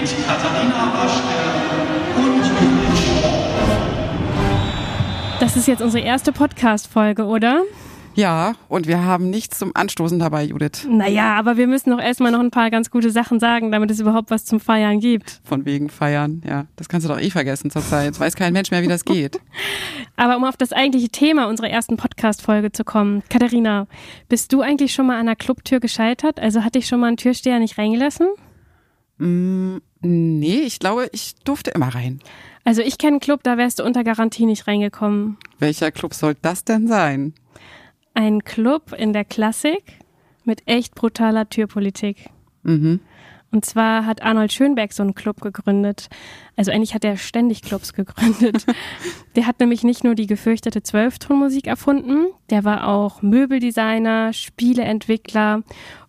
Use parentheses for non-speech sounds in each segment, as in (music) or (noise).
mit Katharina Waschke und Judith Schor. Das ist jetzt unsere erste Podcast-Folge, oder? Ja, und wir haben nichts zum Anstoßen dabei, Judith. Naja, aber wir müssen doch erstmal noch ein paar ganz gute Sachen sagen, damit es überhaupt was zum Feiern gibt. Von wegen feiern, ja. Das kannst du doch eh vergessen zurzeit. Jetzt weiß kein Mensch mehr, wie das geht. (laughs) Aber um auf das eigentliche Thema unserer ersten Podcast-Folge zu kommen. Katharina, bist du eigentlich schon mal an einer Clubtür gescheitert? Also hat dich schon mal ein Türsteher nicht reingelassen? Mm, nee, ich glaube, ich durfte immer rein. Also ich kenne einen Club, da wärst du unter Garantie nicht reingekommen. Welcher Club soll das denn sein? Ein Club in der Klassik mit echt brutaler Türpolitik. Mhm. Und zwar hat Arnold Schönberg so einen Club gegründet. Also eigentlich hat er ständig Clubs gegründet. (laughs) der hat nämlich nicht nur die gefürchtete Zwölftonmusik erfunden, der war auch Möbeldesigner, Spieleentwickler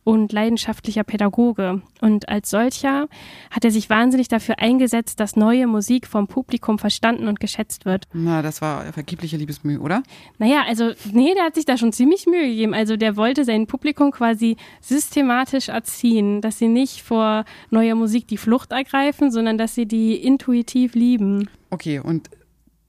und leidenschaftlicher Pädagoge. Und als solcher hat er sich wahnsinnig dafür eingesetzt, dass neue Musik vom Publikum verstanden und geschätzt wird. Na, das war vergebliche Liebesmühe, oder? Naja, also nee, der hat sich da schon ziemlich Mühe gegeben. Also der wollte sein Publikum quasi systematisch erziehen, dass sie nicht vor neuer Musik die Flucht ergreifen, sondern dass sie die intuitiv lieben. Okay, und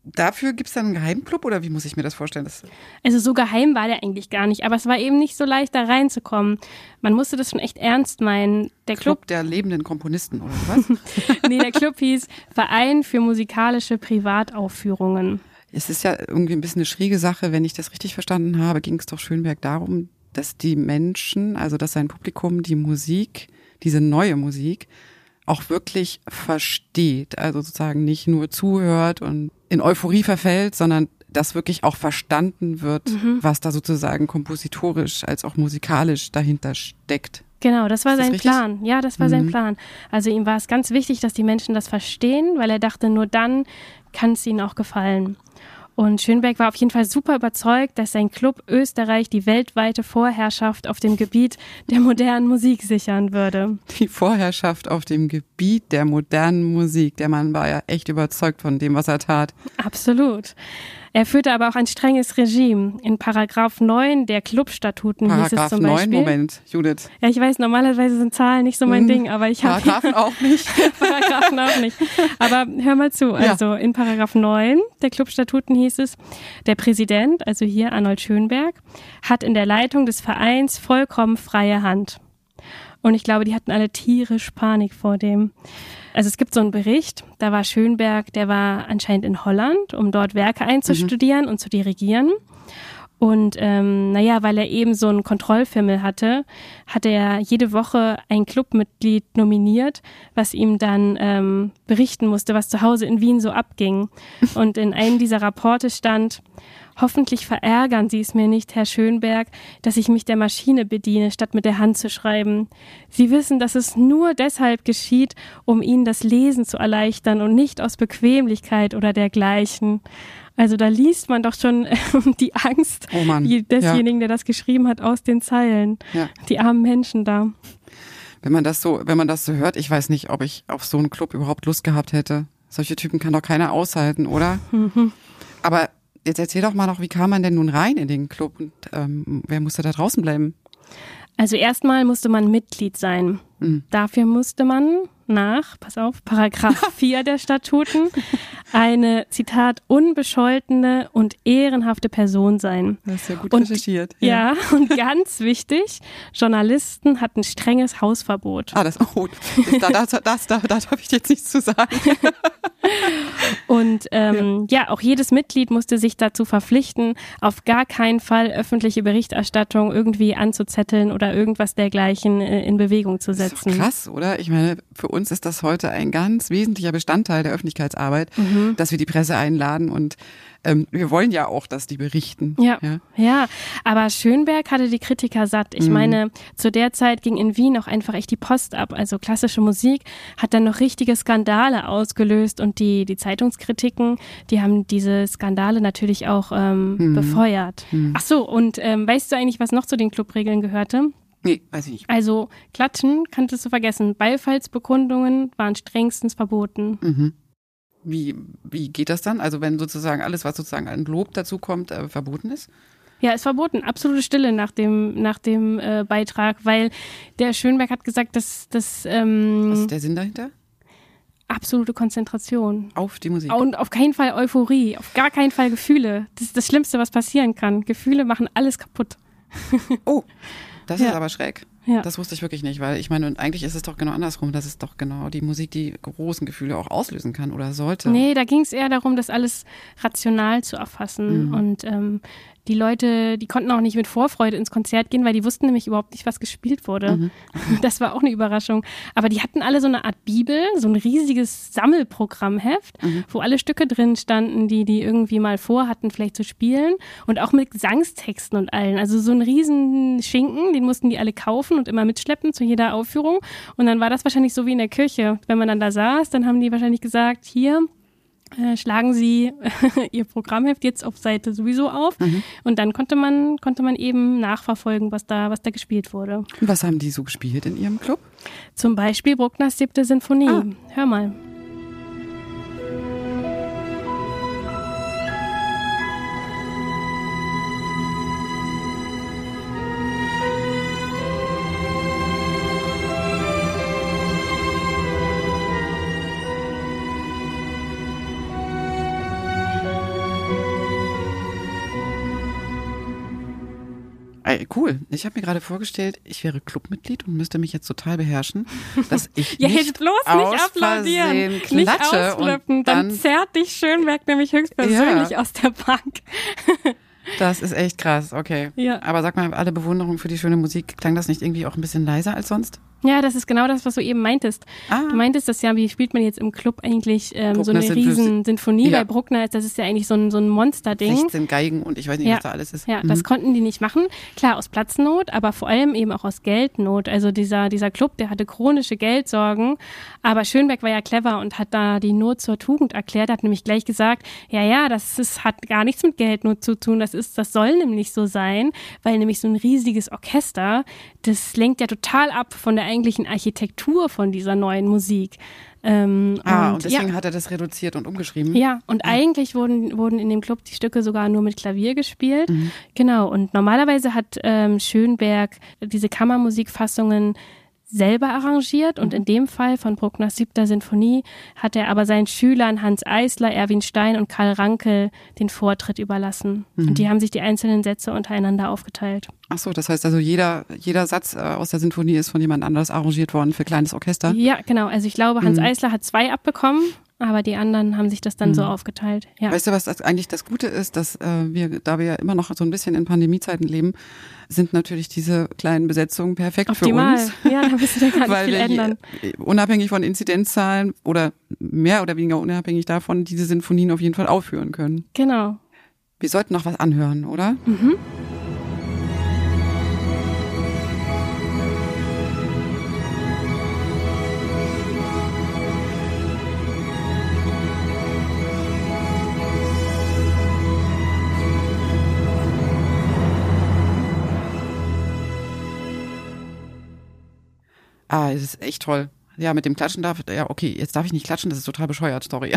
dafür gibt es dann einen Geheimclub oder wie muss ich mir das vorstellen? Das Also so geheim war der eigentlich gar nicht, aber es war eben nicht so leicht, da reinzukommen. Man musste das schon echt ernst meinen. Der Club, Club der lebenden Komponisten oder was? (laughs) nee, der Club hieß Verein für musikalische Privataufführungen. es ist ja irgendwie ein bisschen eine schräge Sache, wenn ich das richtig verstanden habe, ging es doch Schönberg darum, dass die Menschen, also dass sein Publikum die Musik, diese neue Musik, auch wirklich versteht. Also sozusagen nicht nur zuhört und in Euphorie verfällt, sondern dass wirklich auch verstanden wird, was da sozusagen kompositorisch als auch musikalisch dahinter steckt. Genau, das war das sein richtig? Plan. Ja, das war sein Mhm. Plan. Also ihm war es ganz wichtig, dass die Menschen das verstehen, weil er dachte, nur dann kann es ihnen auch gefallen. Und Schönberg war auf jeden Fall super überzeugt, dass sein Club Österreich die weltweite Vorherrschaft auf dem Gebiet der modernen Musik sichern würde. Die Vorherrschaft auf dem Gebiet der modernen Musik. Der Mann war ja echt überzeugt von dem, was er tat. Absolut. Er führte aber auch ein strenges Regime. In Paragraph 9 der Clubstatuten hieß es Paragraph zum 9, Beispiel. Moment, Judith. Ja, ich weiß, normalerweise sind Zahlen nicht so mein Hm, Ding, aber ich habe Paragraphen auch nicht. (laughs) Paragraphen auch nicht. Aber hör mal zu. Ja. Also in Paragraph 9 der Clubstatuten hieß es, der Präsident, also hier Arnold Schönberg, hat in der Leitung des Vereins vollkommen freie Hand. Und ich glaube, die hatten alle tierisch Panik vor dem. Also es gibt so einen Bericht, da war Schönberg, der war anscheinend in Holland, um dort Werke einzustudieren und zu dirigieren. Und ähm, naja, weil er eben so einen Kontrollfimmel hatte, hat er jede Woche ein Clubmitglied nominiert, was ihm dann ähm, berichten musste, was zu Hause in Wien so abging. (laughs) Und in einem dieser Rapporte stand, hoffentlich verärgern Sie es mir nicht, Herr Schönberg, dass ich mich der Maschine bediene, statt mit der Hand zu schreiben. Sie wissen, dass es nur deshalb geschieht, um Ihnen das Lesen zu erleichtern und nicht aus Bequemlichkeit oder dergleichen. Also da liest man doch schon (laughs) die Angst Oh desjenigen, der das geschrieben hat, aus den Zeilen. Ja. Die armen Menschen da. Wenn man das so, wenn man das so hört, ich weiß nicht, ob ich auf so einen Club überhaupt Lust gehabt hätte. Solche Typen kann doch keiner aushalten, oder? Mhm. Aber jetzt erzähl doch mal noch, wie kam man denn nun rein in den Club und ähm, wer musste da draußen bleiben? Also erstmal musste man Mitglied sein. Mhm. Dafür musste man nach, pass auf, Paragraph (laughs) 4 der Statuten eine, Zitat, unbescholtene und ehrenhafte Person sein. Das ist ja gut Und- recherchiert. Ja, und ganz wichtig, Journalisten hatten strenges Hausverbot. Ah, das, oh, da, das, das, da, da darf ich jetzt nichts zu sagen. (laughs) Und ähm, ja. auch jedes Mitglied musste sich dazu verpflichten, auf gar keinen Fall öffentliche Berichterstattung irgendwie anzuzetteln oder irgendwas dergleichen äh, in Bewegung zu Das ist setzen. krass, oder? Ich meine, für uns ist das heute ein ganz wesentlicher Bestandteil der Öffentlichkeitsarbeit, Mhm. Dass wir die Presse einladen und ähm, wir wollen ja auch, dass die berichten. Ja. ja. Ja, aber Schönberg hatte die Kritiker satt. Ich Mhm. meine, zu der Zeit ging in Wien auch einfach echt die Post ab. Also klassische Musik hat dann noch richtige Skandale ausgelöst und die, die Zeitungskritiken, die haben diese Skandale natürlich auch ähm, Mhm. befeuert. Ach so, und ähm, weißt du eigentlich, was noch zu den Clubregeln gehörte? Nee, weiß ich nicht. Also Klatschen kanntest du vergessen. Beifallsbekundungen waren strengstens verboten. Mhm. Wie, wie geht das dann? Also wenn sozusagen alles, was sozusagen an Lob dazu kommt, äh, verboten ist? Ja, ist verboten. Absolute Stille nach dem, nach dem äh, Beitrag, weil der Schönberg hat gesagt, dass das. Was Ähm, ist der Sinn dahinter? absolute Konzentration. Auf die Musik. Und auf keinen Fall Euphorie, auf gar keinen Fall Gefühle. Das ist das Schlimmste, was passieren kann. Gefühle machen alles kaputt. (laughs) Oh, das Ja. ist aber schräg. Ja. Das wusste ich wirklich nicht, weil ich meine, und eigentlich ist es doch genau andersrum. Das ist doch genau die Musik, die großen Gefühle auch auslösen kann oder sollte. Nee, da ging es eher darum, das alles rational zu erfassen. Mhm. Und ähm, die Leute, die konnten auch nicht mit Vorfreude ins Konzert gehen, weil die wussten nämlich überhaupt nicht, was gespielt wurde. Mhm. (laughs) Das war auch eine Überraschung. Aber die hatten alle so eine Art Bibel, so ein riesiges Sammelprogrammheft, Mhm. wo alle Stücke drin standen, die die irgendwie mal vorhatten, vielleicht zu spielen. Und auch mit Gesangstexten und allen. Also so ein riesen Schinken, den mussten die alle kaufen und immer mitschleppen zu jeder Aufführung. Und dann war das wahrscheinlich so wie in der Kirche. Wenn man dann da saß, dann haben die wahrscheinlich gesagt, hier, äh, schlagen Sie (laughs) Ihr Programmheft jetzt auf Seite sowieso auf. Und dann konnte man, konnte man eben nachverfolgen, was da, was da gespielt wurde. Was haben die so gespielt in ihrem Club? Zum Beispiel Bruckners siebte Sinfonie. Ah. Hör mal. Cool. Ich habe mir gerade vorgestellt, ich wäre Clubmitglied und müsste mich jetzt total beherrschen, dass ich (laughs) Ja, nicht jetzt bloß aus nicht applaudieren, Versehen nicht klatsche ausflippen, dann, dann, zerrt dich Schönberg nämlich höchstpersönlich Ja. aus der Bank. (laughs) das ist echt krass, okay. Ja. Aber sag mal, alle Bewunderung für die schöne Musik, klang das nicht irgendwie auch ein bisschen leiser als sonst? Ja, das ist genau das, was du eben meintest. Ah. Du meintest das ja, wie spielt man jetzt im Club eigentlich ähm, so eine riesen Sinfonie Ja. bei Bruckner? Das ist ja eigentlich so ein, so ein Monsterding. 16 Geigen und ich weiß nicht, Ja. was da alles ist. Ja, Mhm. das konnten die nicht machen. Klar, aus Platznot, aber vor allem eben auch aus Geldnot. Also dieser, dieser Club, der hatte chronische Geldsorgen. Aber Schönberg war ja clever und hat da die Not zur Tugend erklärt, hat nämlich gleich gesagt, ja, ja, das ist, hat gar nichts mit Geldnot zu tun. Das ist, das soll nämlich so sein, weil nämlich so ein riesiges Orchester, das lenkt ja total ab von der eigentlichen Architektur von dieser neuen Musik. Ähm, Ah, und deswegen ja. hat er das reduziert und umgeschrieben. Ja, und eigentlich wurden, wurden in dem Club die Stücke sogar nur mit Klavier gespielt. Mhm. Genau, und normalerweise hat ähm, Schönberg diese Kammermusikfassungen selber arrangiert und in dem Fall von Bruckners siebter Sinfonie hat er aber seinen Schülern Hans Eisler, Erwin Stein und Karl Rankel den Vortritt überlassen. Mhm. Und die haben sich die einzelnen Sätze untereinander aufgeteilt. Ach so, das heißt also jeder, jeder Satz äh, aus der Sinfonie ist von jemand anders arrangiert worden für kleines Orchester. Ja, genau. Also ich glaube, Hans Mhm. Eisler hat zwei abbekommen, aber die anderen haben sich das dann so aufgeteilt. Ja. Weißt du, was eigentlich das Gute ist, dass äh, wir, da wir ja immer noch so ein bisschen in Pandemiezeiten leben, sind natürlich diese kleinen Besetzungen perfekt Optimal. für uns. (laughs) Ja, da müssen wir gar (laughs) nicht Weil viel wir ändern. je- unabhängig von Inzidenzzahlen oder mehr oder weniger unabhängig davon diese Sinfonien auf jeden Fall aufführen können. Genau. Wir sollten noch was anhören, oder? Ah, es ist echt toll. Ja, mit dem Klatschen darf, ja, okay, jetzt darf ich nicht klatschen, das ist total bescheuert, sorry.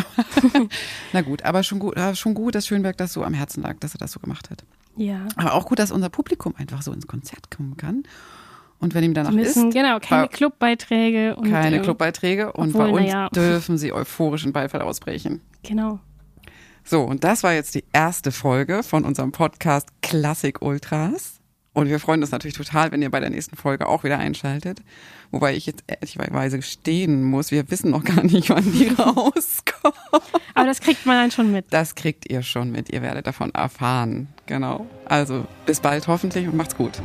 (laughs) Na gut, aber schon gut, äh, schon gut, dass Schönberg das so am Herzen lag, dass er das so gemacht hat. Ja. Aber auch gut, dass unser Publikum einfach so ins Konzert kommen kann. Und wenn ihm danach Die müssen, ist, genau, keine bei- Clubbeiträge und keine äh, Clubbeiträge und obwohl, bei uns naja. dürfen sie euphorischen Beifall ausbrechen. Genau. So, und das war jetzt die erste Folge von unserem Podcast Klassik Ultras. Und wir freuen uns natürlich total, wenn ihr bei der nächsten Folge auch wieder einschaltet. Wobei ich jetzt ehrlicherweise gestehen muss, wir wissen noch gar nicht, wann die (laughs) rauskommt. Aber das kriegt man dann schon mit. Das kriegt ihr schon mit. Ihr werdet davon erfahren. Genau. Also bis bald hoffentlich und macht's gut.